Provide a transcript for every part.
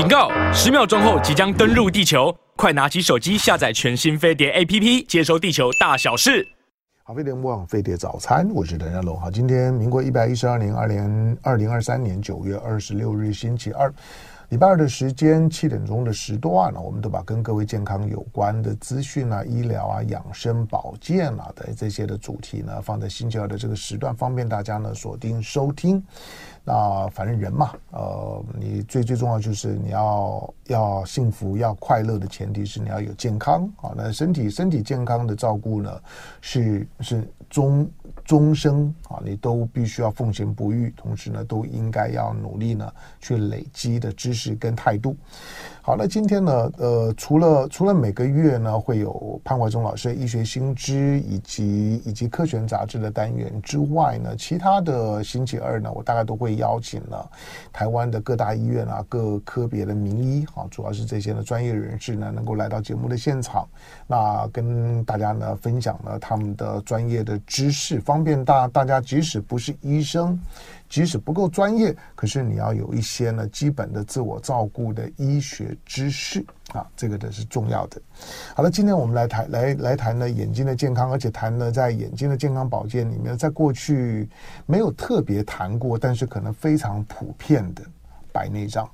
警告！十秒钟后即将登陆地球，快拿起手机下载全新飞碟 APP，接收地球大小事。好，飞碟播网飞碟早餐，我是邓家龙。好，今天民国一百一十二年二零二零二三年九月二十六日星期二。礼拜二的时间七点钟的时段呢，我们都把跟各位健康有关的资讯啊、医疗啊、养生保健啊的这些的主题呢，放在星期二的这个时段，方便大家呢锁定收听。那反正人嘛，呃，你最最重要就是你要要幸福、要快乐的前提是你要有健康啊。那身体身体健康的照顾呢，是是终终生啊，你都必须要奉行不渝，同时呢，都应该要努力呢去累积的知识跟态度。好，那今天呢，呃，除了除了每个月呢会有潘怀忠老师的医学新知以及以及科学杂志的单元之外呢，其他的星期二呢，我大概都会邀请了台湾的各大医院啊、各科别的名医啊，主要是这些的专业人士呢，能够来到节目的现场，那跟大家呢分享了他们的专业的知识，方便大大家即使不是医生。即使不够专业，可是你要有一些呢基本的自我照顾的医学知识啊，这个的是重要的。好了，今天我们来谈来来谈呢眼睛的健康，而且谈呢在眼睛的健康保健里面，在过去没有特别谈过，但是可能非常普遍的白内障。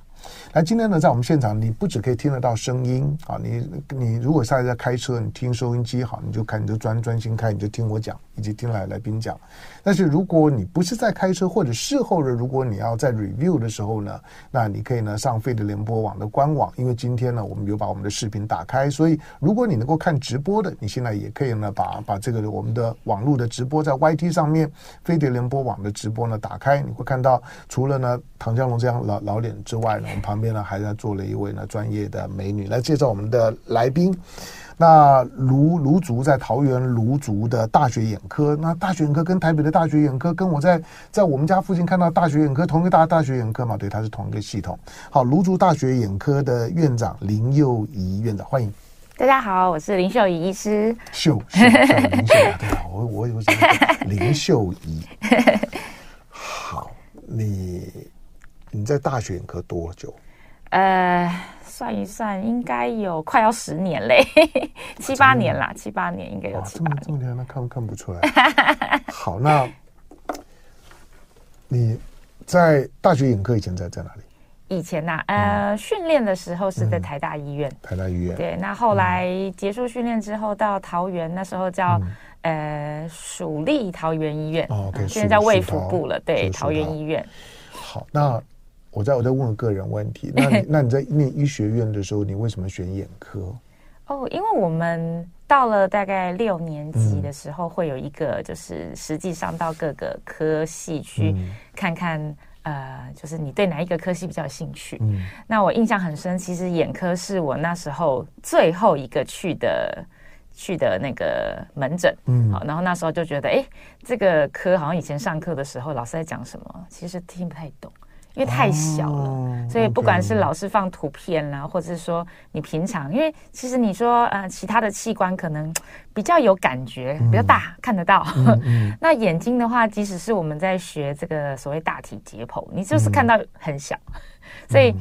那今天呢，在我们现场，你不只可以听得到声音啊，你你如果现在在开车，你听收音机好，你就看，你就专专心开，你就听我讲，以及听来来宾讲。但是如果你不是在开车，或者事后的，如果你要在 review 的时候呢，那你可以呢上飞碟联播网的官网，因为今天呢，我们有把我们的视频打开，所以如果你能够看直播的，你现在也可以呢把把这个我们的网络的直播在 YT 上面飞碟联播网的直播呢打开，你会看到除了呢唐江龙这样老老脸之外呢，我们旁边呢还在坐了一位呢专业的美女来介绍我们的来宾。那芦芦竹在桃园芦竹的大学眼科，那大学眼科跟台北的大学眼科，跟我在在我们家附近看到大学眼科同一个大大学眼科嘛？对，它是同一个系统。好，芦竹大学眼科的院长林佑仪院长，欢迎。大家好，我是林秀仪医师。秀秀，秀林秀仪，对啊，我我有什么林秀仪。好，你你在大学眼科多久？呃。算一算，应该有快要十年嘞，七八年啦，七八年应该有七八年。这么这么年，那看看不出来。好，那你在大学眼科以前在在哪里？以前呐、啊，呃，训练的时候是在台大医院。台大医院。对，那后来结束训练之后到桃园，那时候叫呃蜀立桃园医院。现在叫卫福部了。对，桃园医院。好，那。我在我在问个人问题，那你那你在念医学院的时候，你为什么选眼科？哦，因为我们到了大概六年级的时候，会有一个就是实际上到各个科系去看看，嗯、呃，就是你对哪一个科系比较有兴趣。嗯，那我印象很深，其实眼科是我那时候最后一个去的去的那个门诊。嗯，好，然后那时候就觉得，哎，这个科好像以前上课的时候老师在讲什么，其实听不太懂。因为太小了，哦、所以不管是老师放图片啦，okay 或者是说你平常，因为其实你说呃其他的器官可能比较有感觉，嗯、比较大看得到。嗯嗯、那眼睛的话，即使是我们在学这个所谓大体解剖，你就是看到很小，嗯、所以。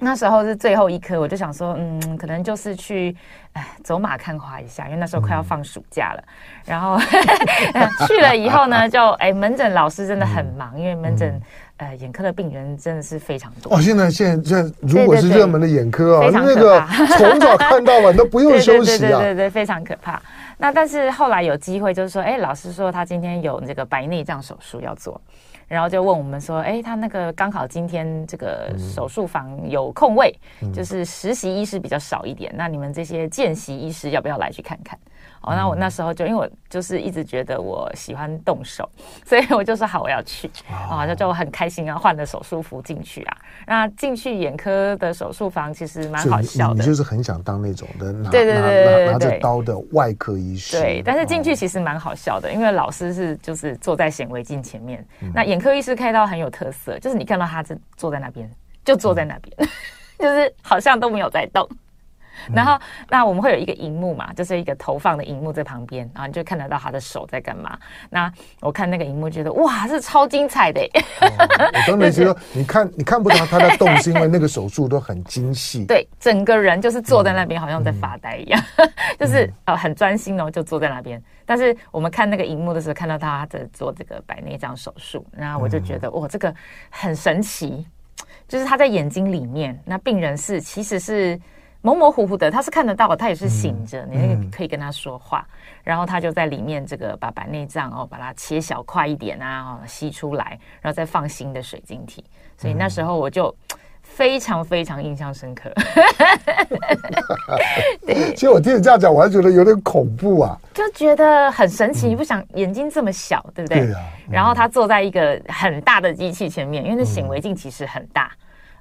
那时候是最后一科，我就想说，嗯，可能就是去，哎，走马看花一下，因为那时候快要放暑假了。嗯、然后 去了以后呢，就哎，门诊老师真的很忙，嗯、因为门诊、嗯、呃眼科的病人真的是非常多。哦，现在现在现在如果是热门的眼科啊，那个从早看到晚都不用 休息啊，对对对，对对对，非常可怕。那但是后来有机会，就是说，哎，老师说他今天有这个白内障手术要做。然后就问我们说，哎，他那个刚好今天这个手术房有空位，嗯、就是实习医师比较少一点，那你们这些见习医师要不要来去看看？哦，那我那时候就因为我就是一直觉得我喜欢动手，所以我就说好，我要去啊，就就很开心啊，换了手术服进去啊。那进去眼科的手术房其实蛮好笑的，你就是很想当那种的拿对对对对拿着刀的外科医师。对，但是进去其实蛮好笑的，因为老师是就是坐在显微镜前面，那眼科医师开刀很有特色，就是你看到他是坐在那边，就坐在那边，就是好像都没有在动。然后那我们会有一个荧幕嘛，就是一个投放的荧幕在旁边，然后你就看得到他的手在干嘛。那我看那个荧幕，觉得哇，这超精彩的。哦、我当然觉得，你看你看不到他在动，是因为那个手术都很精细。对，整个人就是坐在那边，好像在发呆一样，嗯、就是呃很专心哦，就坐在那边。但是我们看那个荧幕的时候，看到他在做这个白内障手术，然后我就觉得哇，这个很神奇。就是他在眼睛里面，那病人是其实是模模糊糊的，他是看得到的，他也是醒着，你那个可以跟他说话，然后他就在里面这个把白内障哦，把它切小块一点啊，哦，吸出来，然后再放新的水晶体，所以那时候我就。非常非常印象深刻，对。其实我听你这样讲，我还觉得有点恐怖啊，就觉得很神奇。你不想眼睛这么小，对不对？对啊。然后他坐在一个很大的机器前面，因为那显微镜其实很大，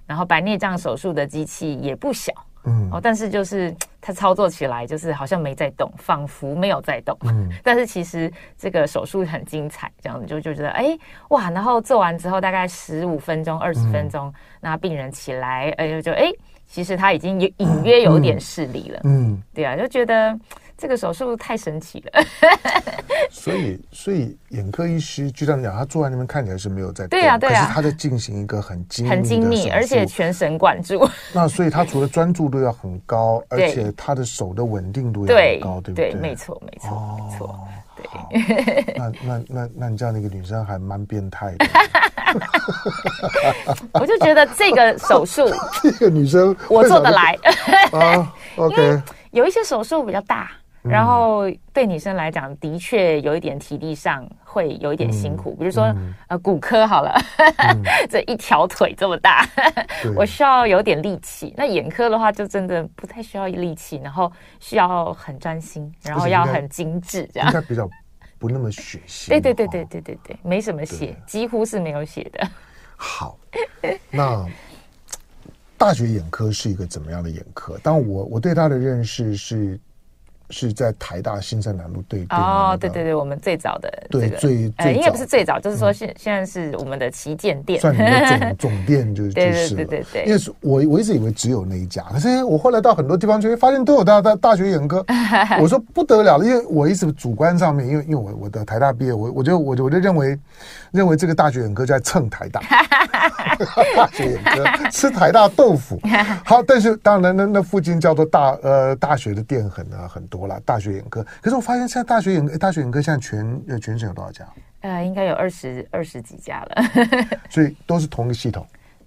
然后白内障手术的机器也不小。嗯，哦，但是就是 他操作起来就是好像没在动，仿佛没有在动。嗯，但是其实这个手术很精彩，这样子就就觉得哎哇，然后做完之后大概十五分钟、二十分钟，那病人起来，哎就哎，其实他已经有隐约有点视力了。嗯，对啊，就觉得。这个手术太神奇了，所以所以眼科医师就这样讲，他坐在那边看起来是没有在动，对啊对啊，可是他在进行一个很精很精密，而且全神贯注。那所以他除了专注度要很高，而且他的手的稳定度也很高，对不对？对，没错没错没错。对，那那那那你这样的一个女生还蛮变态的。我就觉得这个手术，这个女生我做得来啊。OK，有一些手术比较大。然后对女生来讲，的确有一点体力上会有一点辛苦，比如说呃骨科好了，这一条腿这么大，我需要有点力气。那眼科的话，就真的不太需要力气，然后需要很专心，然后要很精致，这样应该比较不那么血腥。对对对对对对对，没什么血，几乎是没有血的。好，那大学眼科是一个怎么样的眼科？但我我对他的认识是。是在台大新生南路对对哦，对对对，我们最早的对最呃，应该不是最早，就是说现现在是我们的旗舰店，算你的总 总店就是就是对对对，因为我我一直以为只有那一家，可是我后来到很多地方去发现都有大大大学眼科，我说不得了了，因为我一直主观上面，因为因为我我的台大毕业，我我就我就我就认为认为这个大学眼科在蹭台大，大学眼科吃台大豆腐，好，但是当然那那附近叫做大呃大学的店很啊很多。多了大学眼科，可是我发现现在大学眼大学眼科现在全呃全省有多少家？呃，应该有二十二十几家了，所以都是同一个系统。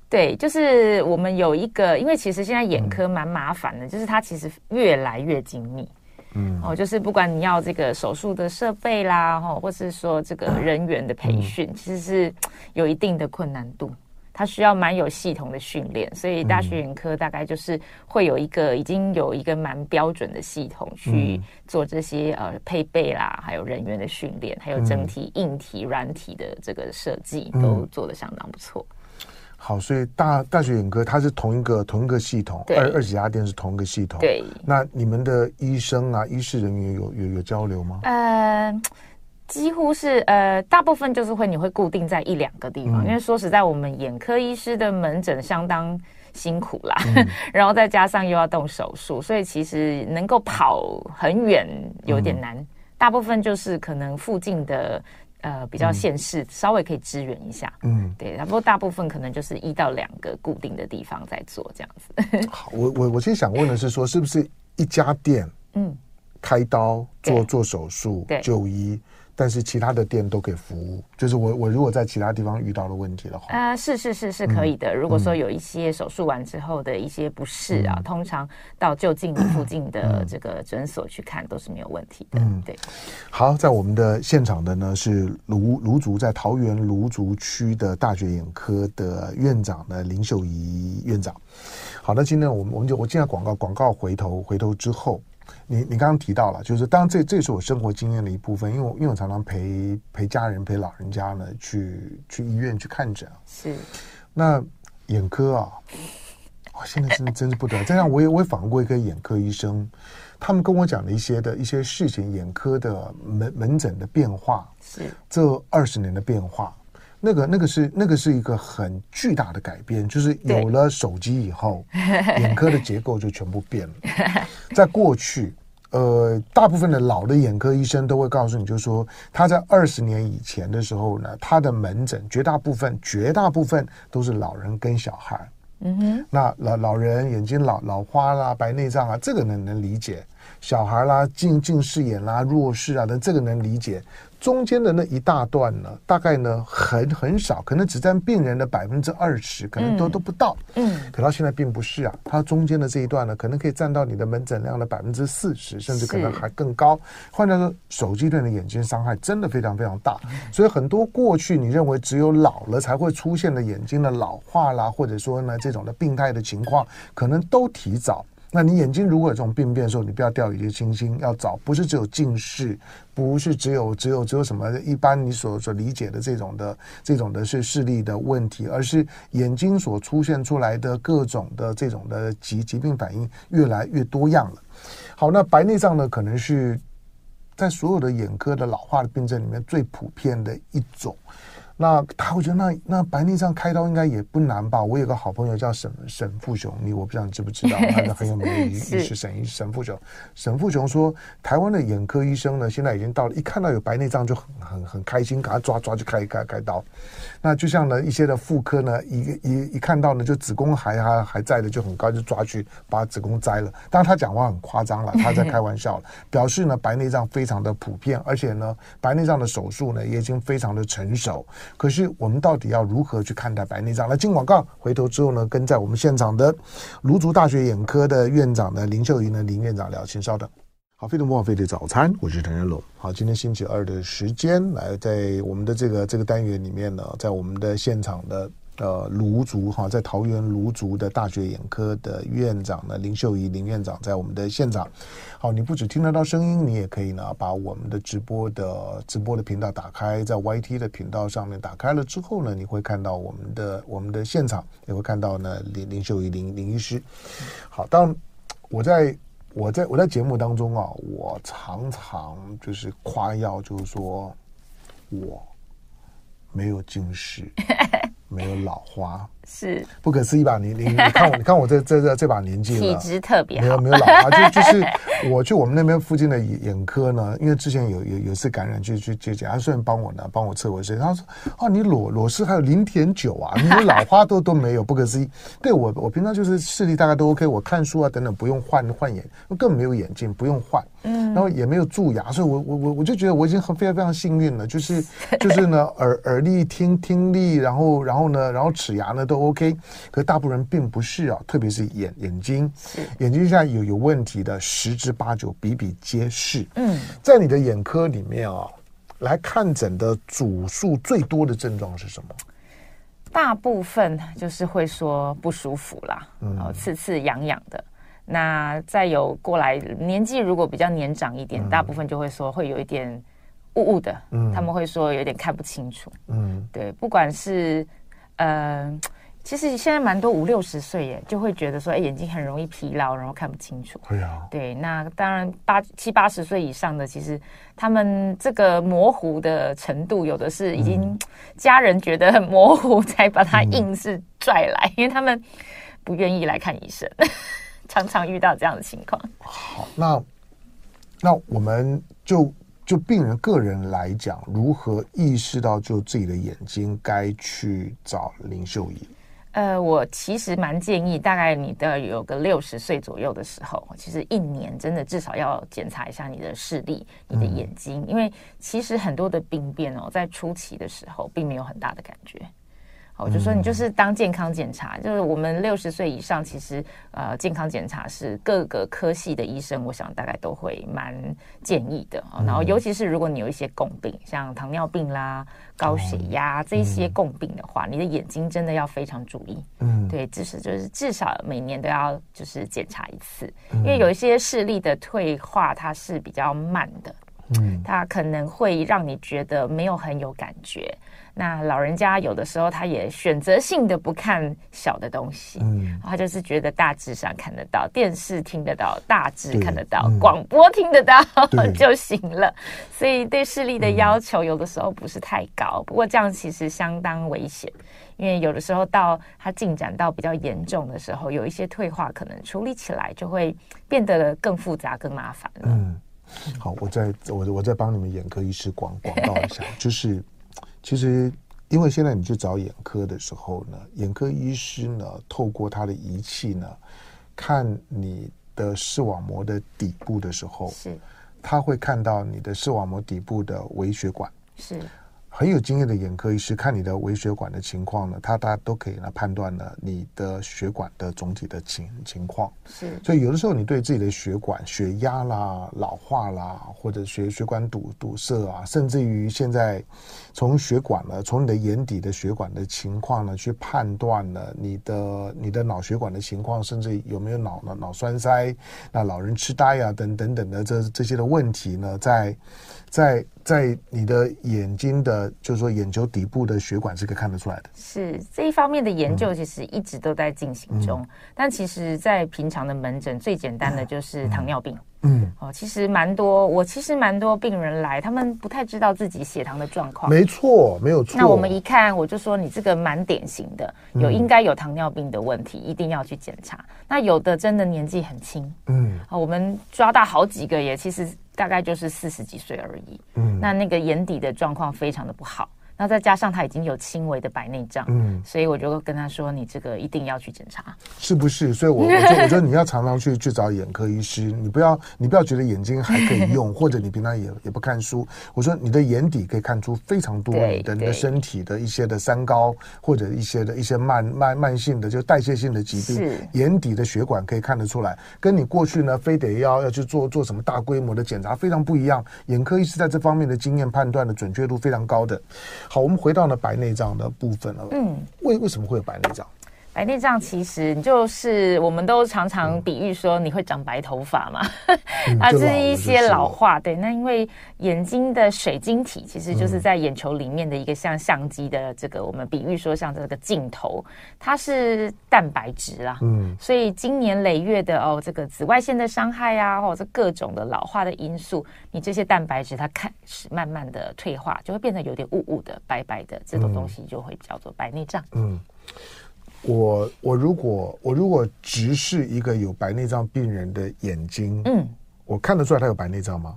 对，就是我们有一个，因为其实现在眼科蛮麻烦的，嗯、就是它其实越来越精密。嗯，哦，就是不管你要这个手术的设备啦，哈，或是说这个人员的培训，嗯、其实是有一定的困难度。它需要蛮有系统的训练，所以大学眼科大概就是会有一个已经有一个蛮标准的系统去做这些呃配备啦，还有人员的训练，还有整体硬体、软体的这个设计都做得相当不错。好，所以大大学眼科它是同一个同一个系统，二二几家店是同一个系统。对，那你们的医生啊、医师人员有有有交流吗？呃。几乎是呃，大部分就是会你会固定在一两个地方，嗯、因为说实在，我们眼科医师的门诊相当辛苦啦，嗯、然后再加上又要动手术，所以其实能够跑很远有点难。嗯、大部分就是可能附近的呃比较县市、嗯、稍微可以支援一下，嗯，对。不过大部分可能就是一到两个固定的地方在做这样子。好，我我我其实想问的是说，是不是一家店嗯开刀做做手术对就医？但是其他的店都可以服务，就是我我如果在其他地方遇到了问题的话，呃，是是是是可以的。嗯、如果说有一些手术完之后的一些不适啊，嗯、通常到就近附近的这个诊所去看都是没有问题的。嗯，对。好，在我们的现场的呢是卢卢竹在桃园卢竹区的大学眼科的院长呢林秀仪院长。好，那今天我们我们就我进来广告广告回头回头之后。你你刚刚提到了，就是当然这这是我生活经验的一部分，因为我因为我常常陪陪家人陪老人家呢去去医院去看诊。是，那眼科啊，哇，现在真的真是不得了。这样我也我也访问过一个眼科医生，他们跟我讲了一些的一些事情，眼科的门门诊的变化，是这二十年的变化。那个那个是那个是一个很巨大的改变，就是有了手机以后，眼科的结构就全部变了。在过去，呃，大部分的老的眼科医生都会告诉你，就是说他在二十年以前的时候呢，他的门诊绝大部分绝大部分都是老人跟小孩。嗯哼，那老老人眼睛老老花啦、白内障啊，这个能能理解。小孩啦、近近视眼啦、弱视啊等，这个能理解。中间的那一大段呢，大概呢很很少，可能只占病人的百分之二十，可能都、嗯、都不到。嗯，可到现在并不是啊，它中间的这一段呢，可能可以占到你的门诊量的百分之四十，甚至可能还更高。换句话说，手机对你的眼睛伤害真的非常非常大。所以很多过去你认为只有老了才会出现的眼睛的老化啦，或者说呢这种的病态的情况，可能都提早。那你眼睛如果有这种病变的时候，你不要掉以轻心，要找不是只有近视，不是只有只有只有什么一般你所所理解的这种的这种的是视力的问题，而是眼睛所出现出来的各种的这种的疾疾病反应越来越多样了。好，那白内障呢，可能是在所有的眼科的老化的病症里面最普遍的一种。那他会觉得那那白内障开刀应该也不难吧？我有个好朋友叫沈沈富雄，你我不知道你知不知道，他是很有名的医医师沈医沈富雄。沈富雄说，台湾的眼科医生呢，现在已经到了，一看到有白内障就很很很开心，赶快抓抓就开开开刀。那就像呢一些的妇科呢，一一一看到呢就子宫还还还在的就很高，就抓去把子宫摘了。当然他讲话很夸张了，他在开玩笑了，表示呢白内障非常的普遍，而且呢白内障的手术呢也已经非常的成熟。可是我们到底要如何去看待白内障？来进广告，回头之后呢，跟在我们现场的卢竹大学眼科的院长呢林秀云呢林院长聊，请稍等。好，飞碟莫非的早餐，我是陈仁龙。好，今天星期二的时间，来在我们的这个这个单元里面呢，在我们的现场的。呃，卢竹哈，在桃园卢竹的大学眼科的院长呢，林秀仪林院长在我们的现场。好，你不只听得到声音，你也可以呢把我们的直播的直播的频道打开，在 YT 的频道上面打开了之后呢，你会看到我们的我们的现场，也会看到呢林林秀仪林林医师。好，当我在我在我在节目当中啊，我常常就是夸耀，就是说我没有近视。没有老花，是不可思议吧？你你你看我，你看我这这这这把年纪了，体质特别好，没有没有老花，就就 是我去我们那边附近的眼眼科呢，因为之前有有有次感染，就去去检查，虽然帮我呢帮我测我视，他说啊，你裸裸视还有零点九啊，你的老花都都没有，不可思议。对我我平常就是视力大概都 OK，我看书啊等等不用换换眼，根本没有眼镜不用换。嗯，然后也没有蛀牙，所以我我我我就觉得我已经很非常非常幸运了，就是 就是呢耳耳力听听力，然后然后呢，然后齿牙呢都 OK，可是大部分人并不是啊，特别是眼眼睛，眼睛现在有有问题的十之八九比比皆是。嗯，在你的眼科里面啊，来看诊的主数最多的症状是什么？大部分就是会说不舒服啦，然后刺刺痒痒的。那再有过来年纪如果比较年长一点，嗯、大部分就会说会有一点雾雾的，嗯，他们会说有点看不清楚，嗯，对，不管是呃，其实现在蛮多五六十岁耶，就会觉得说，哎，眼睛很容易疲劳，然后看不清楚，对啊，对，那当然八七八十岁以上的，其实他们这个模糊的程度，有的是已经家人觉得很模糊，才把他硬是拽来，嗯、因为他们不愿意来看医生。常常遇到这样的情况。好，那那我们就就病人个人来讲，如何意识到就自己的眼睛该去找林秀仪？呃，我其实蛮建议，大概你的有个六十岁左右的时候，其实一年真的至少要检查一下你的视力、你的眼睛，嗯、因为其实很多的病变哦，在初期的时候并没有很大的感觉。我就说你就是当健康检查，嗯、就是我们六十岁以上，其实呃健康检查是各个科系的医生，我想大概都会蛮建议的。嗯、然后尤其是如果你有一些共病，像糖尿病啦、高血压、嗯、这些共病的话，你的眼睛真的要非常注意。嗯，对，至少就是至少每年都要就是检查一次，嗯、因为有一些视力的退化它是比较慢的，嗯，它可能会让你觉得没有很有感觉。那老人家有的时候他也选择性的不看小的东西，嗯，他就是觉得大致上看得到，电视听得到，大致看得到，嗯、广播听得到 就行了。所以对视力的要求有的时候不是太高，不过这样其实相当危险，因为有的时候到它进展到比较严重的时候，有一些退化可能处理起来就会变得更复杂、更麻烦了。嗯，好，我再我我再帮你们眼科医师广广告一下，就是。其实，因为现在你去找眼科的时候呢，眼科医师呢，透过他的仪器呢，看你的视网膜的底部的时候，是，他会看到你的视网膜底部的微血管，是。很有经验的眼科医师看你的微血管的情况呢，他大家都可以来判断呢你的血管的总体的情情况。是，所以有的时候你对自己的血管血压啦、老化啦，或者血血管堵堵塞啊，甚至于现在从血管呢，从你的眼底的血管的情况呢，去判断了你的你的脑血管的情况，甚至有没有脑脑脑栓塞、那老人痴呆啊等等等的这这些的问题呢，在。在在你的眼睛的，就是说眼球底部的血管是可以看得出来的。是这一方面的研究，其实一直都在进行中。嗯、但其实，在平常的门诊，最简单的就是糖尿病。嗯，哦，其实蛮多，我其实蛮多病人来，他们不太知道自己血糖的状况。没错，没有错。那我们一看，我就说你这个蛮典型的，有应该有糖尿病的问题，一定要去检查。那有的真的年纪很轻，嗯，啊，我们抓到好几个也其实。大概就是四十几岁而已，嗯，那那个眼底的状况非常的不好。那再加上他已经有轻微的白内障，嗯，所以我就跟他说：“你这个一定要去检查，是不是？”所以我，我我觉得，我觉得你要常常去去找眼科医师，你不要你不要觉得眼睛还可以用，或者你平常也也不看书。我说你的眼底可以看出非常多你的你的身体的一些的三高，或者一些的一些慢慢慢性的就代谢性的疾病，眼底的血管可以看得出来，跟你过去呢非得要要去做做什么大规模的检查非常不一样。眼科医师在这方面的经验判断的准确度非常高的。好，我们回到了白内障的部分了。嗯，为为什么会有白内障？白内障其实就是我们都常常比喻说你会长白头发嘛，啊，这是一些老化。对，那因为眼睛的水晶体其实就是在眼球里面的一个像相机的这个，我们比喻说像这个镜头，它是蛋白质啦。嗯，所以经年累月的哦，这个紫外线的伤害啊，或者各种的老化的因素，你这些蛋白质它开始慢慢的退化，就会变得有点雾雾的、白白的，这种东西就会叫做白内障。嗯。我我如果我如果直视一个有白内障病人的眼睛，嗯，我看得出来他有白内障吗？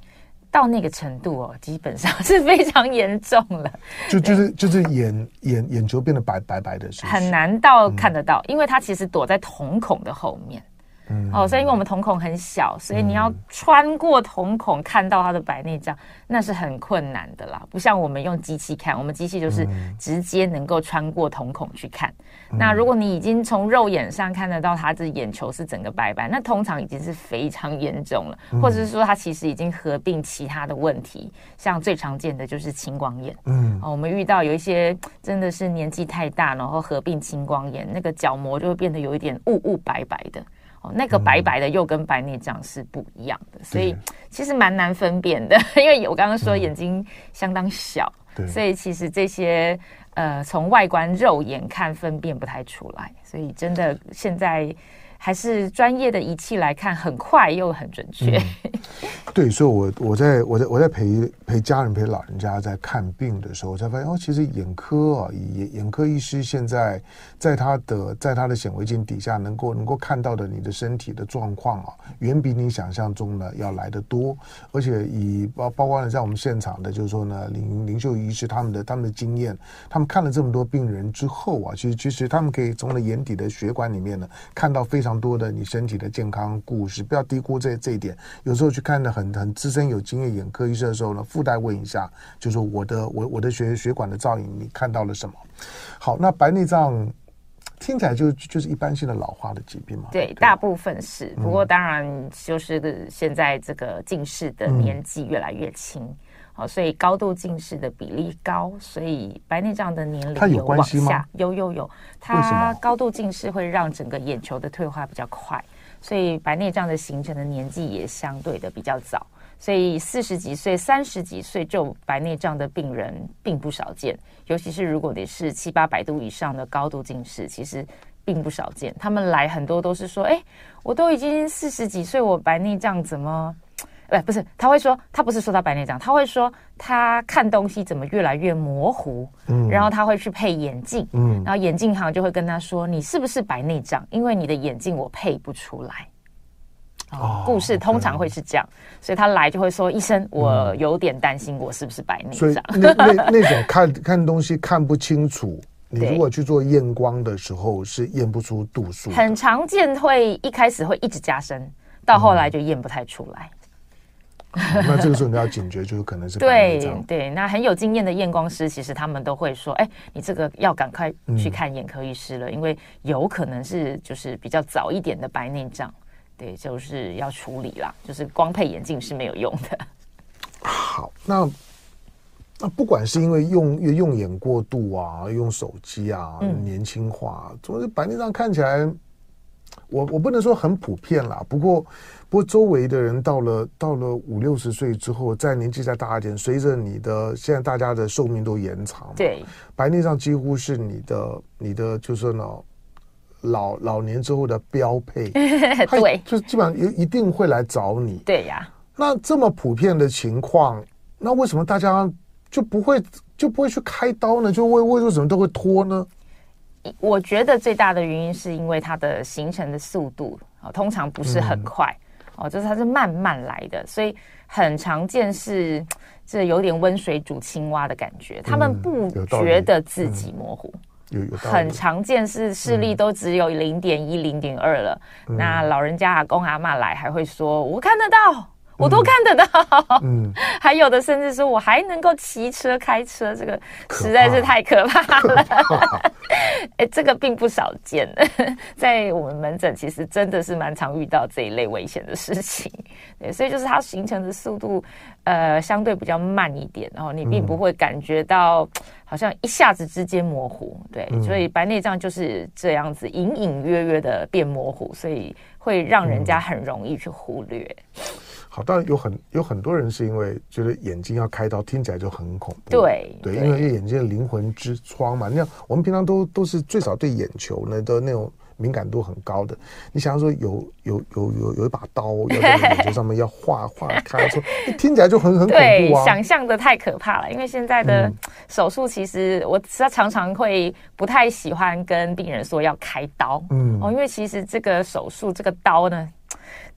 到那个程度哦，基本上是非常严重了。就就是就是眼眼眼球变得白白白的是不是？很难到看得到，嗯，因为它其实躲在瞳孔的后面。嗯、哦，所以因为我们瞳孔很小，所以你要穿过瞳孔看到它的白内障，那是很困难的啦。不像我们用机器看，我们机器就是直接能够穿过瞳孔去看。嗯、那如果你已经从肉眼上看得到他的眼球是整个白白，那通常已经是非常严重了，或者是说他其实已经合并其他的问题，像最常见的就是青光眼。嗯，哦，我们遇到有一些真的是年纪太大，然后合并青光眼，那个角膜就会变得有一点雾雾白白的。哦，那个白白的又跟白内障是不一样的，嗯、所以其实蛮难分辨的。因为我刚刚说眼睛相当小，嗯、所以其实这些呃从外观肉眼看分辨不太出来，所以真的现在。还是专业的仪器来看，很快又很准确。对，所以我，我在我在我在陪陪家人陪老人家在看病的时候，我才发现哦，其实眼科啊，眼眼科医师现在在他的在他的显微镜底下，能够能够看到的你的身体的状况啊，远比你想象中呢要来得多。而且以包包括了在我们现场的，就是说呢，林林秀医师他们的他们的经验，他们看了这么多病人之后啊，其实其实他们可以从了眼底的血管里面呢，看到非常。多的你身体的健康故事，不要低估这这一点。有时候去看的很很资深有经验眼科医生的时候呢，附带问一下，就是说我的我我的血血管的造影，你看到了什么？好，那白内障听起来就就是一般性的老化的疾病嘛？对，对大部分是。不过当然就是现在这个近视的年纪越来越轻，好、嗯，所以高度近视的比例高，所以白内障的年龄它有关系吗？有有有。它高度近视会让整个眼球的退化比较快，所以白内障的形成的年纪也相对的比较早。所以四十几岁、三十几岁就白内障的病人并不少见，尤其是如果你是七八百度以上的高度近视，其实并不少见。他们来很多都是说：“哎，我都已经四十几岁，我白内障怎么？”哎，不是，他会说，他不是说他白内障，他会说他看东西怎么越来越模糊，嗯，然后他会去配眼镜，嗯，然后眼镜行就会跟他说，你是不是白内障？因为你的眼镜我配不出来。哦，故事通常会是这样，所以他来就会说，医生，我有点担心，我是不是白内障？那 那种看看东西看不清楚，你如果去做验光的时候是验不出度数，很常见，会一开始会一直加深，到后来就验不太出来。那这个时候你要警觉，就是可能是。对对，那很有经验的验光师，其实他们都会说：“哎，你这个要赶快去看眼科医师了，嗯、因为有可能是就是比较早一点的白内障，对，就是要处理啦。就是光配眼镜是没有用的。”好，那那不管是因为用用眼过度啊，用手机啊，嗯、年轻化，总之白内障看起来，我我不能说很普遍啦，不过。不过周围的人到了到了五六十岁之后，再年纪再大一点，随着你的现在大家的寿命都延长，对，白内障几乎是你的你的就是呢老老年之后的标配，对，就基本上一一定会来找你，对呀。那这么普遍的情况，那为什么大家就不会就不会去开刀呢？就为为什么都会拖呢？我觉得最大的原因是因为它的形成的速度啊，通常不是很快。嗯哦，就是它是慢慢来的，所以很常见是这有点温水煮青蛙的感觉。他们不觉得自己模糊，有有很常见是视力都只有零点一、零点二了。那老人家阿公阿妈来还会说：“我看得到。”我都看得到，嗯，还有的甚至说我还能够骑车开车，这个实在是太可怕了。哎，这个并不少见，在我们门诊其实真的是蛮常遇到这一类危险的事情。对，所以就是它形成的速度，呃，相对比较慢一点，然后你并不会感觉到好像一下子之间模糊。对，所以白内障就是这样子隐隐约约的变模糊，所以会让人家很容易去忽略。好，当然有很有很多人是因为觉得眼睛要开刀，听起来就很恐怖。对对，因为眼睛的灵魂之窗嘛，你看我们平常都都是最少对眼球呢的那种敏感度很高的。你想要说有有有有有一把刀 要在眼球上面要划划开说，听起来就很很恐怖啊！想象的太可怕了。因为现在的手术，其实我实在常常会不太喜欢跟病人说要开刀。嗯哦，因为其实这个手术这个刀呢，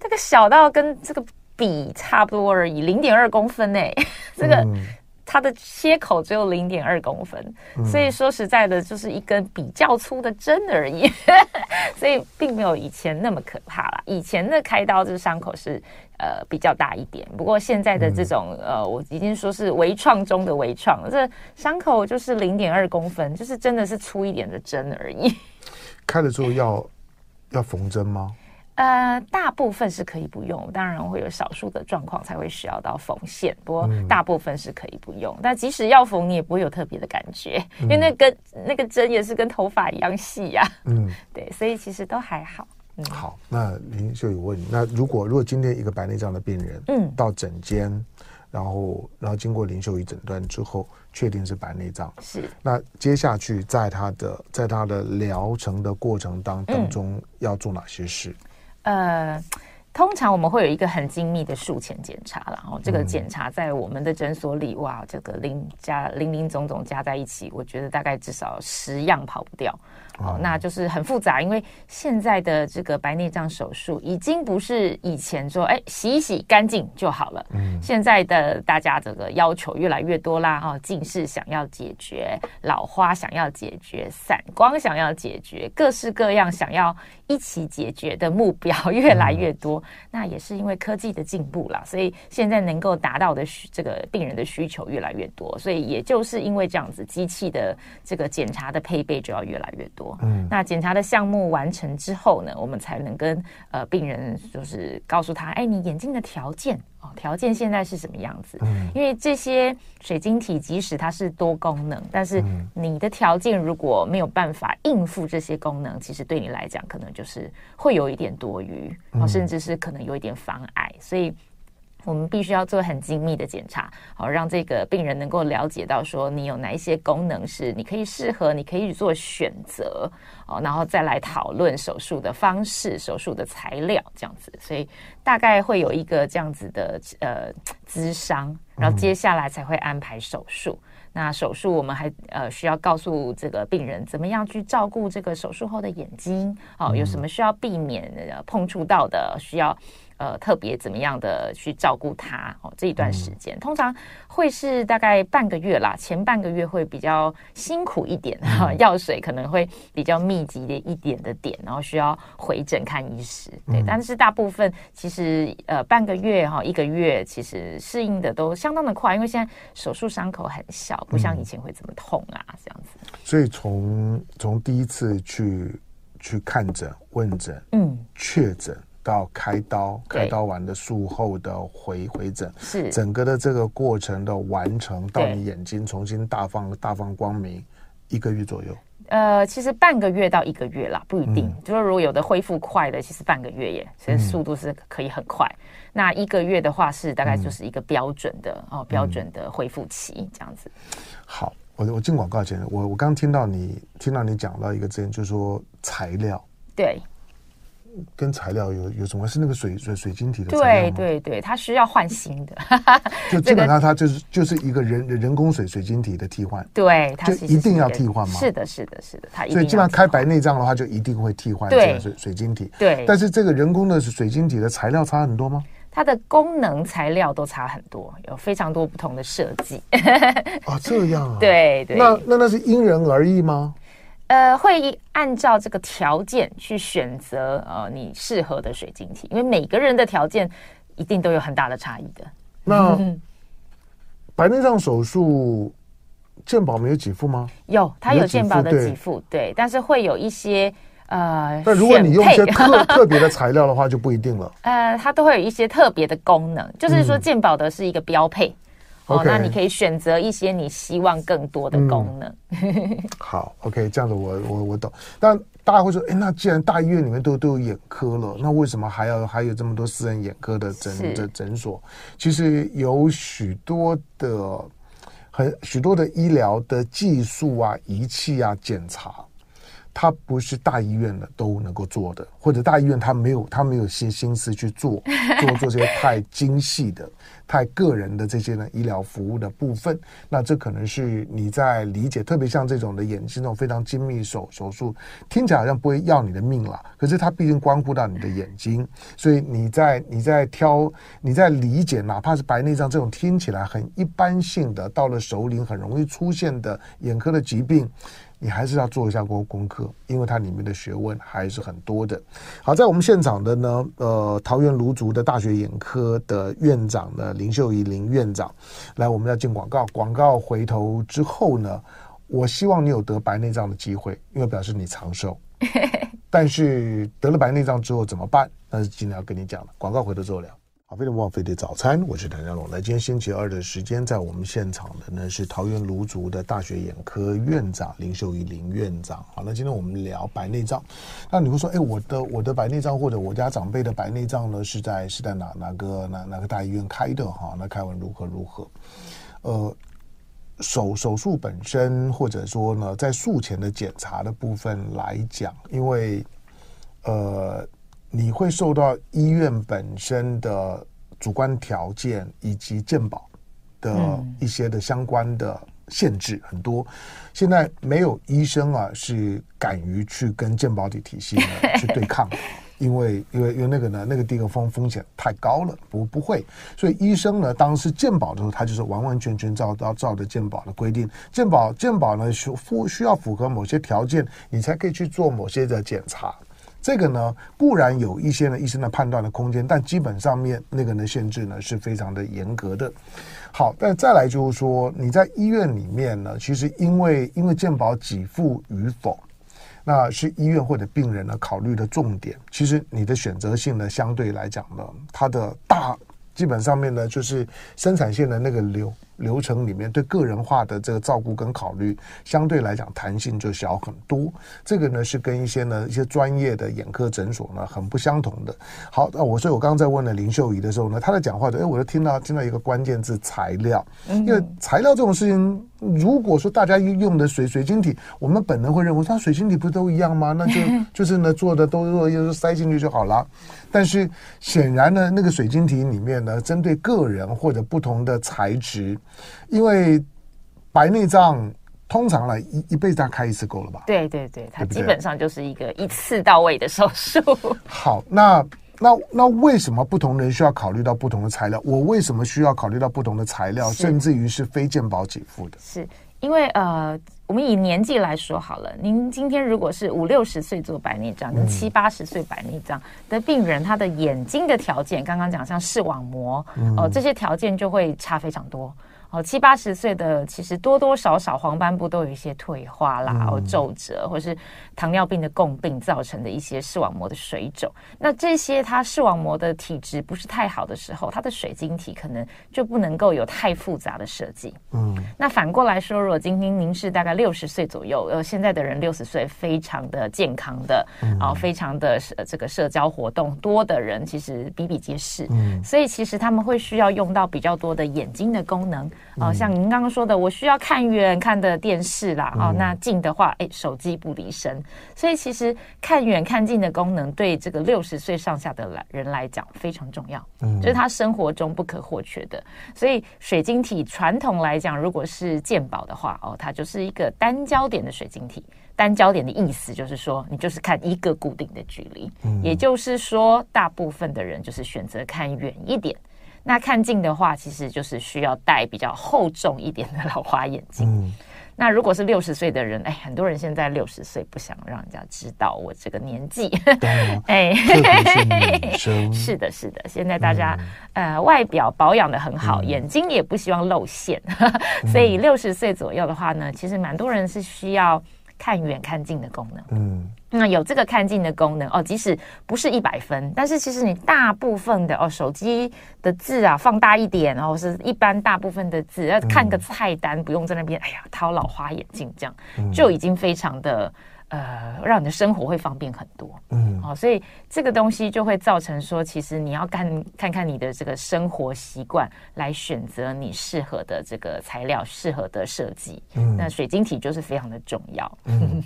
这个小到跟这个。笔差不多而已，零点二公分诶，这个、嗯、它的切口只有零点二公分，嗯、所以说实在的，就是一根比较粗的针而已，所以并没有以前那么可怕了。以前的开刀这个伤口是呃比较大一点，不过现在的这种、嗯、呃，我已经说是微创中的微创，这伤口就是零点二公分，就是真的是粗一点的针而已。开了之后要要缝针吗？呃，大部分是可以不用，当然会有少数的状况才会需要到缝线，不过大部分是可以不用。嗯、但即使要缝，你也不会有特别的感觉，嗯、因为那跟那个针也是跟头发一样细呀、啊。嗯，对，所以其实都还好。嗯、好，那林秀有问你，那如果如果今天一个白内障的病人，嗯，到诊间，然后然后经过林秀仪诊断之后，确定是白内障，是，那接下去在他的在他的疗程的过程当当中要做哪些事？呃，通常我们会有一个很精密的术前检查，然后这个检查在我们的诊所里，哇，这个零加零零总总加在一起，我觉得大概至少十样跑不掉。哦，那就是很复杂，因为现在的这个白内障手术已经不是以前说，哎，洗一洗干净就好了。嗯，现在的大家这个要求越来越多啦，哈，近视想要解决，老花想要解决，散光想要解决，各式各样想要一起解决的目标 越来越多。那也是因为科技的进步啦，所以现在能够达到的需这个病人的需求越来越多，所以也就是因为这样子，机器的这个检查的配备就要越来越多。嗯，那检查的项目完成之后呢，我们才能跟呃病人就是告诉他，哎，你眼睛的条件哦，条件现在是什么样子？嗯，因为这些水晶体即使它是多功能，但是你的条件如果没有办法应付这些功能，其实对你来讲可能就是会有一点多余，甚至是可能有一点妨碍，所以。我们必须要做很精密的检查，好让这个病人能够了解到说你有哪一些功能是你可以适合，你可以做选择哦，然后再来讨论手术的方式、手术的材料这样子，所以大概会有一个这样子的呃咨商，然后接下来才会安排手术。那手术我们还呃需要告诉这个病人怎么样去照顾这个手术后的眼睛哦，有什么需要避免碰触到的需要。呃，特别怎么样的去照顾他哦？这一段时间、嗯、通常会是大概半个月啦，前半个月会比较辛苦一点哈，药、嗯、水可能会比较密集的一点的点，然后需要回诊看医师。对，嗯、但是大部分其实呃半个月哈一个月，其实适应的都相当的快，因为现在手术伤口很小，不像以前会这么痛啊，嗯、这样子。所以从从第一次去去看诊、问诊、嗯，确诊。到开刀，开刀完的术后的回回诊，是整个的这个过程的完成，到你眼睛重新大放大放光明，一个月左右。呃，其实半个月到一个月啦，不一定。嗯、就是如果有的恢复快的，其实半个月耶，所以速度是可以很快。嗯、那一个月的话，是大概就是一个标准的、嗯、哦，标准的恢复期这样子。好，我我进广告前，我我刚听到你听到你讲到一个字，就是说材料。对。跟材料有有什么？是那个水水水晶体的材料？对对对，它需要换新的。就基本上它就是就是一个人人工水水晶体的替换。对，它就一定要替换吗？是的，是的，是的，它所以基本上开白内障的话，就一定会替换这个水水晶体。对，但是这个人工的水晶体的材料差很多吗？它的功能材料都差很多，有非常多不同的设计。哦，这样啊？对对。那那那是因人而异吗？呃，会按照这个条件去选择呃你适合的水晶体，因为每个人的条件一定都有很大的差异的。那白内障手术健保没有给付吗？有，它有健保的给付，对，对，但是会有一些呃，但如果你用一些特 特别的材料的话，就不一定了。呃，它都会有一些特别的功能，就是说鉴宝的是一个标配。嗯哦，那你可以选择一些你希望更多的功能。嗯、好，OK，这样子我我我懂。但大家会说，哎，那既然大医院里面都都有眼科了，那为什么还要还有这么多私人眼科的诊的诊所？其实有许多的很许多的医疗的技术啊、仪器啊、检查，它不是大医院的都能够做的，或者大医院它没有它没有些心思去做做 做这些太精细的。太个人的这些呢医疗服务的部分，那这可能是你在理解，特别像这种的眼睛这种非常精密手手术，听起来好像不会要你的命了，可是它毕竟关乎到你的眼睛，所以你在你在挑你在理解，哪怕是白内障这种听起来很一般性的，到了熟龄很容易出现的眼科的疾病。你还是要做一下功功课，因为它里面的学问还是很多的。好，在我们现场的呢，呃，桃园芦竹的大学眼科的院长呢，林秀仪林院长，来，我们要进广告，广告回头之后呢，我希望你有得白内障的机会，因为表示你长寿。但是得了白内障之后怎么办？那是今天要跟你讲的。广告回头之后聊。好，飞碟莫菲的早餐，我是谭家龙。来，今天星期二的时间，在我们现场的呢是桃园芦竹的大学眼科院长林秀仪林院长。好，那今天我们聊白内障。那你会说，哎，我的我的白内障或者我家长辈的白内障呢，是在是在哪哪个哪哪个大医院开的？哈，那开完如何如何？呃，手手术本身，或者说呢，在术前的检查的部分来讲，因为呃。你会受到医院本身的主观条件以及健保的一些的相关的限制很多。现在没有医生啊是敢于去跟健保体体系呢 去对抗，因为因为因为那个呢那个地个风风险太高了，不不会。所以医生呢当时健保的时候，他就是完完全全照照照着健保的规定。健保健保呢需符需要符合某些条件，你才可以去做某些的检查。这个呢，固然有一些呢医生的判断的空间，但基本上面那个呢限制呢是非常的严格的。好，但再来就是说，你在医院里面呢，其实因为因为健保给付与否，那是医院或者病人呢考虑的重点。其实你的选择性呢，相对来讲呢，它的大基本上面呢，就是生产线的那个流流程里面对个人化的这个照顾跟考虑，相对来讲弹性就小很多。这个呢是跟一些呢一些专业的眼科诊所呢很不相同的。好，那我所以我刚刚在问了林秀仪的时候呢，她在讲话的，哎，我就听到听到一个关键字材料，因为材料这种事情，如果说大家用的水水晶体，我们本能会认为，它水晶体不都一样吗？那就 就是呢做的都做，就是塞进去就好了。但是显然呢，那个水晶体里面呢，针对个人或者不同的材质。因为白内障通常来一一辈子大开一次够了吧？对对对，它基本上就是一个一次到位的手术。好，那那那为什么不同人需要考虑到不同的材料？我为什么需要考虑到不同的材料，甚至于是非健保给付的？是因为呃，我们以年纪来说好了，您今天如果是五六十岁做白内障，跟七八十岁白内障的病人，他的眼睛的条件，刚刚讲像视网膜哦，这些条件就会差非常多。哦，七八十岁的其实多多少少黄斑部都有一些退化啦，皱褶，或是糖尿病的共病造成的一些视网膜的水肿。那这些它视网膜的体质不是太好的时候，它的水晶体可能就不能够有太复杂的设计。嗯，那反过来说，如果今天您是大概六十岁左右，呃，现在的人六十岁非常的健康的，啊，非常的这个社交活动多的人，其实比比皆是。嗯，所以其实他们会需要用到比较多的眼睛的功能。哦，像您刚刚说的，我需要看远看的电视啦，哦，那近的话，哎，手机不离身。所以其实看远看近的功能，对这个六十岁上下的来人来讲非常重要，嗯，就是他生活中不可或缺的。所以水晶体传统来讲，如果是鉴宝的话，哦，它就是一个单焦点的水晶体。单焦点的意思就是说，你就是看一个固定的距离，嗯，也就是说，大部分的人就是选择看远一点。那看近的话，其实就是需要戴比较厚重一点的老花眼镜。嗯、那如果是六十岁的人，哎，很多人现在六十岁不想让人家知道我这个年纪。哎，是，是的，是的。现在大家、嗯、呃外表保养的很好，嗯、眼睛也不希望露馅，所以六十岁左右的话呢，其实蛮多人是需要。看远看近的功能，嗯，那有这个看近的功能哦，即使不是一百分，但是其实你大部分的哦，手机的字啊放大一点，然后是一般大部分的字，要看个菜单，不用在那边，哎呀，掏老花眼镜这样，就已经非常的。呃，让你的生活会方便很多，嗯，好、哦，所以这个东西就会造成说，其实你要看看看你的这个生活习惯，来选择你适合的这个材料，适合的设计。嗯，那水晶体就是非常的重要。嗯，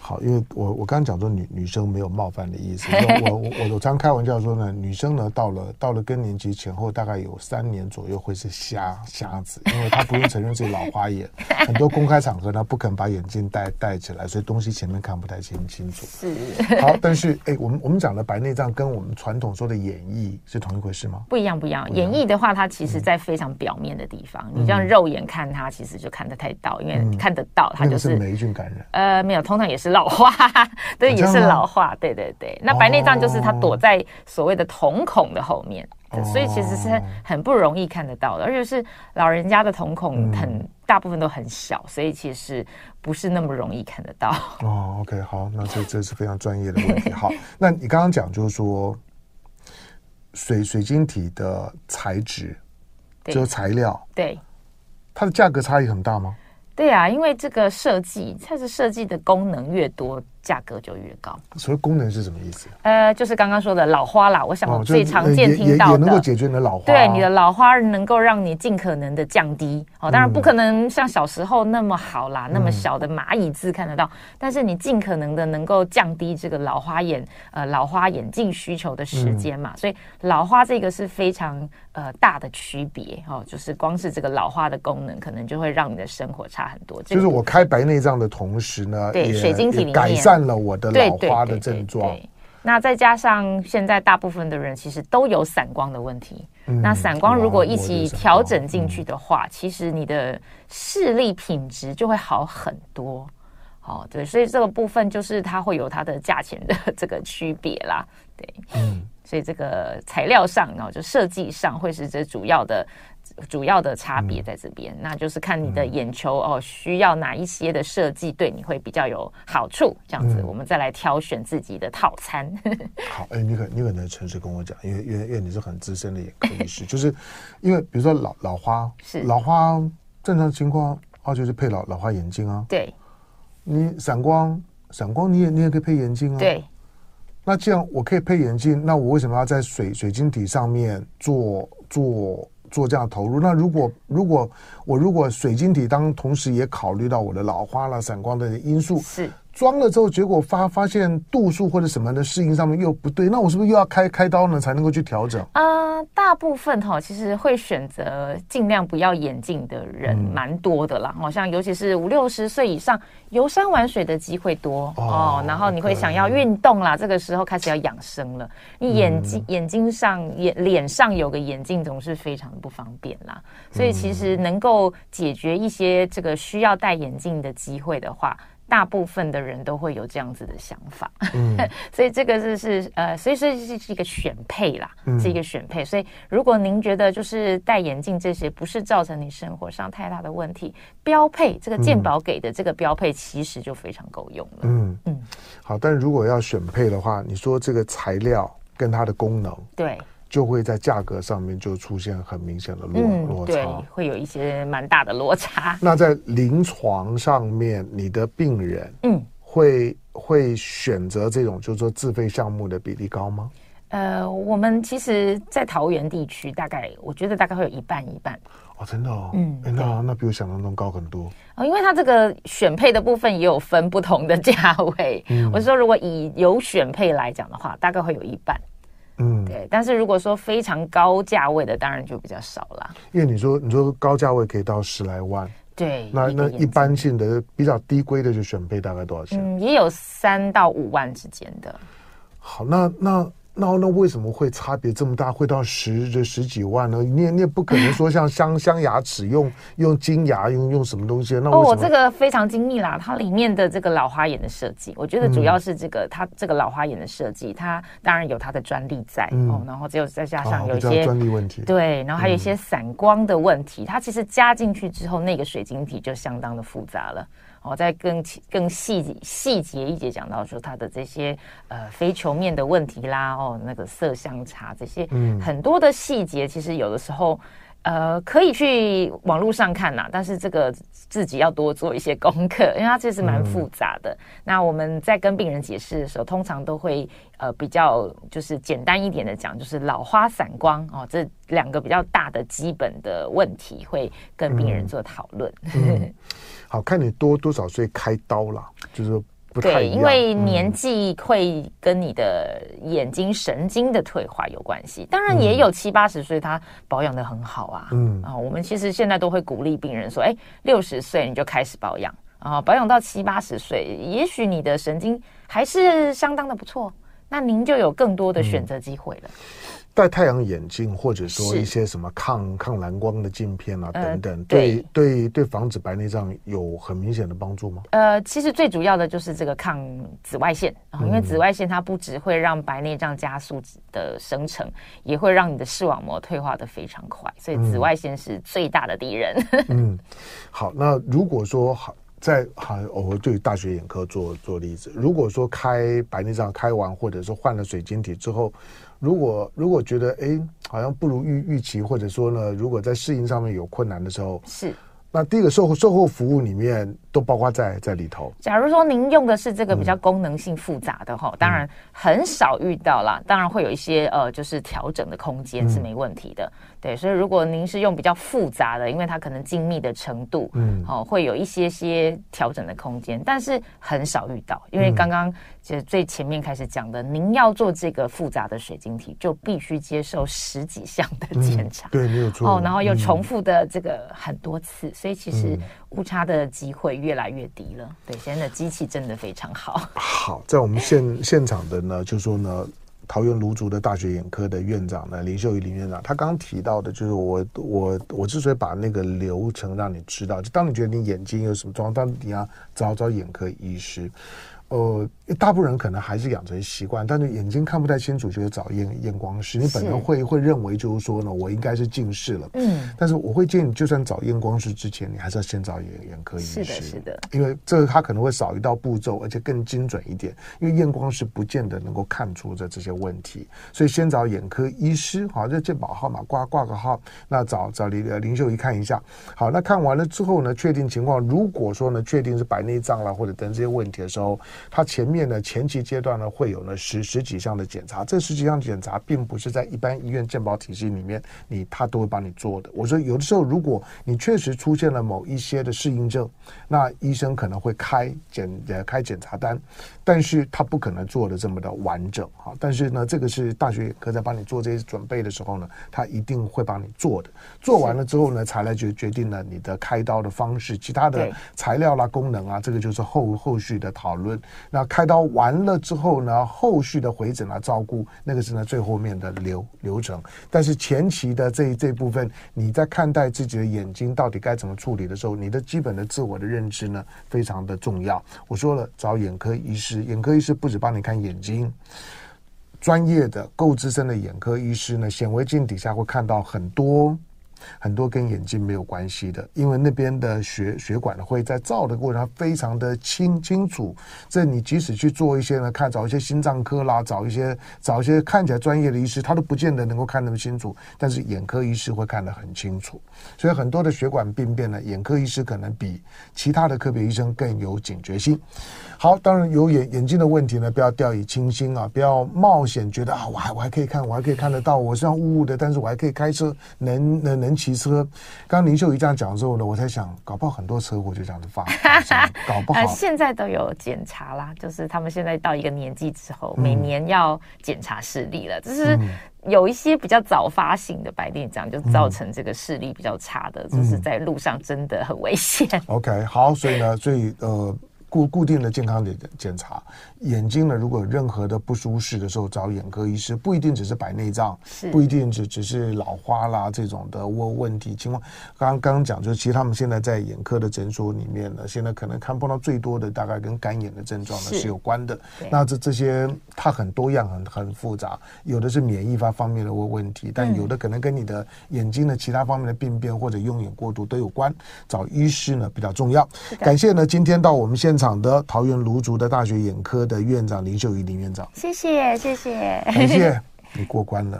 好，因为我我刚刚讲说女女生没有冒犯的意思，我我我我常开玩笑说呢，女生呢到了到了更年期前后，大概有三年左右会是瞎瞎子，因为她不用承认自己老花眼，很多公开场合呢不肯把眼镜戴戴起来，所以东西前。你们看不太清清楚，是。好，但是哎，我们我们讲的白内障跟我们传统说的眼翳是同一回事吗？不一样，不一样。眼翳的话，它其实在非常表面的地方，你这样肉眼看它，其实就看得太到，因为看得到它就是霉菌感染。呃，没有，通常也是老化，对，也是老化，对对对。那白内障就是它躲在所谓的瞳孔的后面，所以其实是很不容易看得到的，而且是老人家的瞳孔很大部分都很小，所以其实。不是那么容易看得到哦。OK，好，那这这是非常专业的问题。好，那你刚刚讲就是说水水晶体的材质，就是材料，对，它的价格差异很大吗？对啊，因为这个设计，它是设计的功能越多。价格就越高。所谓功能是什么意思？呃，就是刚刚说的老花啦。我想最常见听到的，也能够解决你的老花。对，你的老花能够让你尽可能的降低。哦，当然不可能像小时候那么好啦，那么小的蚂蚁字看得到。但是你尽可能的能够降低这个老花眼呃老花眼镜需求的时间嘛。所以老花这个是非常呃大的区别哦，就是光是这个老花的功能，可能就会让你的生活差很多。就是我开白内障的同时呢，对水晶体里面改善。了我的老花的症状，那再加上现在大部分的人其实都有散光的问题，嗯、那散光如果一起调整进去的话，嗯、其实你的视力品质就会好很多。哦，对，所以这个部分就是它会有它的价钱的这个区别啦，对，嗯。所以这个材料上哦，就设计上会是这主要的。主要的差别在这边，嗯、那就是看你的眼球哦，需要哪一些的设计对你会比较有好处，这样子，我们再来挑选自己的套餐。嗯、好，哎，你可你可能诚实跟我讲，因为因为因为你是很资深的眼科医师，就是因为比如说老老花是老花正常情况哦，就是配老老花眼镜啊。对，你散光散光你也你也可以配眼镜啊。对，那这样我可以配眼镜，那我为什么要在水水晶体上面做做？做这样投入，那如果如果我如果水晶体当同时也考虑到我的老花了、散光的因素是。装了之后，结果发发现度数或者什么的适应上面又不对，那我是不是又要开开刀呢，才能够去调整？啊、呃，大部分哈，其实会选择尽量不要眼镜的人蛮多的啦。好、嗯、像尤其是五六十岁以上，游山玩水的机会多哦，哦。然后你会想要运动啦，这个时候开始要养生了。你眼睛、嗯、眼睛上眼脸上有个眼镜，总是非常的不方便啦。所以其实能够解决一些这个需要戴眼镜的机会的话。大部分的人都会有这样子的想法，嗯、所以这个是是呃，所以说是是一个选配啦，嗯、是一个选配。所以如果您觉得就是戴眼镜这些不是造成你生活上太大的问题，标配这个健保给的这个标配其实就非常够用了。嗯嗯，好，但如果要选配的话，你说这个材料跟它的功能，对。就会在价格上面就出现很明显的落、嗯、落差，对，会有一些蛮大的落差。那在临床上面，你的病人，嗯，会会选择这种就是说自费项目的比例高吗？呃，我们其实，在桃园地区，大概我觉得大概会有一半一半。哦，真的哦，嗯，那那比我想象中高很多。哦，因为它这个选配的部分也有分不同的价位。嗯，我是说，如果以有选配来讲的话，大概会有一半。嗯，对，但是如果说非常高价位的，当然就比较少了。因为你说你说高价位可以到十来万，对，那那一般性的比较低规的就选配大概多少钱？嗯，也有三到五万之间的。好，那那。那那为什么会差别这么大？会到十这十几万呢？你也你也不可能说像镶镶牙齿用用金牙用用什么东西？那哦，这个非常精密啦，它里面的这个老花眼的设计，我觉得主要是这个、嗯、它这个老花眼的设计，它当然有它的专利在、嗯、哦，然后只有再加上有一些专、哦、利问题，对，然后还有一些散光的问题，嗯、它其实加进去之后，那个水晶体就相当的复杂了。我再更更细细节一节讲到说它的这些呃非球面的问题啦，哦，那个色相差这些，嗯，很多的细节其实有的时候呃可以去网络上看呐，但是这个自己要多做一些功课，因为它其实蛮复杂的。嗯、那我们在跟病人解释的时候，通常都会呃比较就是简单一点的讲，就是老花散光哦这两个比较大的基本的问题会跟病人做讨论。嗯嗯 好，看你多多少岁开刀啦，就是不太因为年纪会跟你的眼睛神经的退化有关系。当然也有七八十岁他保养的很好啊。嗯啊，我们其实现在都会鼓励病人说，哎，六十岁你就开始保养啊，保养到七八十岁，也许你的神经还是相当的不错，那您就有更多的选择机会了。嗯戴太阳眼镜，或者说一些什么抗抗蓝光的镜片啊，等等，对对对，防止白内障有很明显的帮助吗？呃，其实最主要的就是这个抗紫外线，因为紫外线它不只会让白内障加速的生成，也会让你的视网膜退化的非常快，所以紫外线是最大的敌人。嗯，好，那如果说好在好，我对大学眼科做做例子，如果说开白内障开完，或者说换了水晶体之后。如果如果觉得哎，好像不如预预期，或者说呢，如果在适应上面有困难的时候，是。那第一个售后售后服务里面都包括在在里头。假如说您用的是这个比较功能性复杂的哈，嗯、当然很少遇到啦。当然会有一些呃，就是调整的空间是没问题的。嗯、对，所以如果您是用比较复杂的，因为它可能精密的程度，嗯，哦，会有一些些调整的空间，但是很少遇到。因为刚刚就最前面开始讲的，嗯、您要做这个复杂的水晶体，就必须接受十几项的检查，嗯、对，没有错。哦，然后又重复的这个很多次。嗯所以其实误差的机会越来越低了。嗯、对，现在的机器真的非常好。好，在我们现现场的呢，就是说呢，桃园芦竹的大学眼科的院长呢，林秀仪林院长，他刚刚提到的，就是我我我之所以把那个流程让你知道，就当你觉得你眼睛有什么状况，当你要找找眼科医师。呃，大部分人可能还是养成习惯，但是眼睛看不太清楚，就会找验验光师。你本人会会认为就是说呢，我应该是近视了。嗯，但是我会建议，就算找验光师之前，你还是要先找眼眼科医师。是的，是的，因为这个他可能会少一道步骤，而且更精准一点。因为验光师不见得能够看出这这些问题，所以先找眼科医师。好，这健保号码挂挂个号，那找找林林秀仪看一下。好，那看完了之后呢，确定情况，如果说呢，确定是白内障了或者等这些问题的时候。他前面呢，前期阶段呢，会有呢十十几项的检查，这十几项检查并不是在一般医院健保体系里面，你他都会帮你做的。我说有的时候，如果你确实出现了某一些的适应症，那医生可能会开检呃开检查单，但是他不可能做的这么的完整哈。但是呢，这个是大学眼科在帮你做这些准备的时候呢，他一定会帮你做的。做完了之后呢，才来决决定了你的开刀的方式，其他的材料啦、功能啊，这个就是后后续的讨论。那开刀完了之后呢，后续的回诊啊、照顾，那个是呢最后面的流流程。但是前期的这这部分，你在看待自己的眼睛到底该怎么处理的时候，你的基本的自我的认知呢，非常的重要。我说了，找眼科医师，眼科医师不止帮你看眼睛，专业的、够资深的眼科医师呢，显微镜底下会看到很多。很多跟眼睛没有关系的，因为那边的血血管会在照的过程非常的清清楚。这你即使去做一些呢，看找一些心脏科啦，找一些找一些看起来专业的医师，他都不见得能够看那么清楚。但是眼科医师会看得很清楚，所以很多的血管病变呢，眼科医师可能比其他的科别医生更有警觉性。好，当然有眼眼睛的问题呢，不要掉以轻心啊，不要冒险觉得啊，我还我还可以看，我还可以看得到，我虽然雾雾的，但是我还可以开车，能能能骑车。刚刚林秀仪这样讲之后呢，我才想，搞不好很多车祸就这样子发生，搞不好、呃、现在都有检查啦，就是他们现在到一个年纪之后，每年要检查视力了，就、嗯、是有一些比较早发性的白内障，就造成这个视力比较差的，嗯、就是在路上真的很危险。OK，好，所以呢，所以呃。固固定的健康的检查，眼睛呢，如果有任何的不舒适的时候，找眼科医师，不一定只是白内障，不一定只只是老花啦这种的问问题情况。刚刚刚讲，就是其实他们现在在眼科的诊所里面呢，现在可能看碰到最多的大概跟干眼的症状呢是有关的。那这这些它很多样，很很复杂，有的是免疫方方面的问问题，但有的可能跟你的眼睛的其他方面的病变或者用眼过度都有关。找医师呢比较重要。感谢呢，今天到我们现场的桃园芦竹的大学眼科的院长林秀仪林院长，谢谢谢谢，感谢你过关了，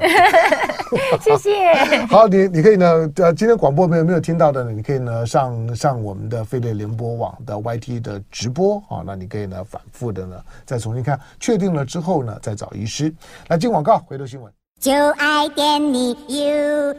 谢谢。好，你你可以呢，呃，今天广播没有没有听到的呢，你可以呢上上我们的飞碟联播网的 YT 的直播啊，那你可以呢反复的呢再重新看，确定了之后呢再找医师。来进广告，回头新闻，就爱点你 UFO